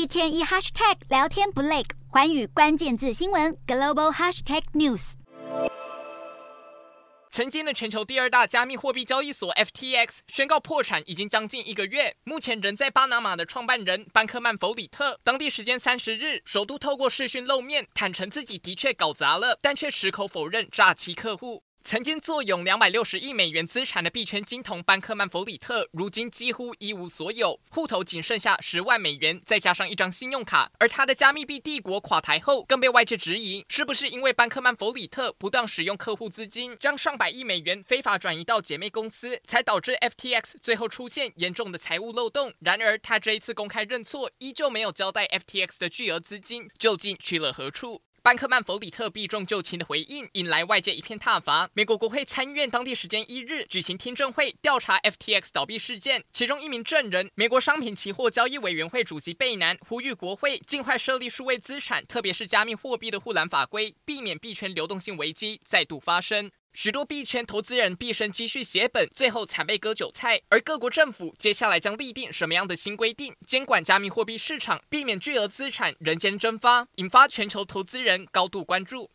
一天一 hashtag 聊天不累，寰宇关键字新闻 global hashtag news。曾经的全球第二大加密货币交易所 FTX 宣告破产已经将近一个月，目前人在巴拿马的创办人班克曼弗里特，当地时间三十日首度透过视讯露面，坦承自己的确搞砸了，但却矢口否认诈欺客户。曾经坐拥两百六十亿美元资产的币圈金童班克曼弗里特，如今几乎一无所有，户头仅剩下十万美元，再加上一张信用卡。而他的加密币帝国垮台后，更被外界质疑，是不是因为班克曼弗里特不当使用客户资金，将上百亿美元非法转移到姐妹公司，才导致 FTX 最后出现严重的财务漏洞。然而，他这一次公开认错，依旧没有交代 FTX 的巨额资金究竟去了何处。班克曼弗里特避重就轻的回应，引来外界一片挞伐。美国国会参议院当地时间一日举行听证会，调查 FTX 倒闭事件。其中一名证人，美国商品期货交易委员会主席贝南，呼吁国会尽快设立数位资产，特别是加密货币的护栏法规，避免币圈流动性危机再度发生。许多币圈投资人毕生积蓄血本，最后惨被割韭菜。而各国政府接下来将立定什么样的新规定，监管加密货币市场，避免巨额资产人间蒸发，引发全球投资人高度关注。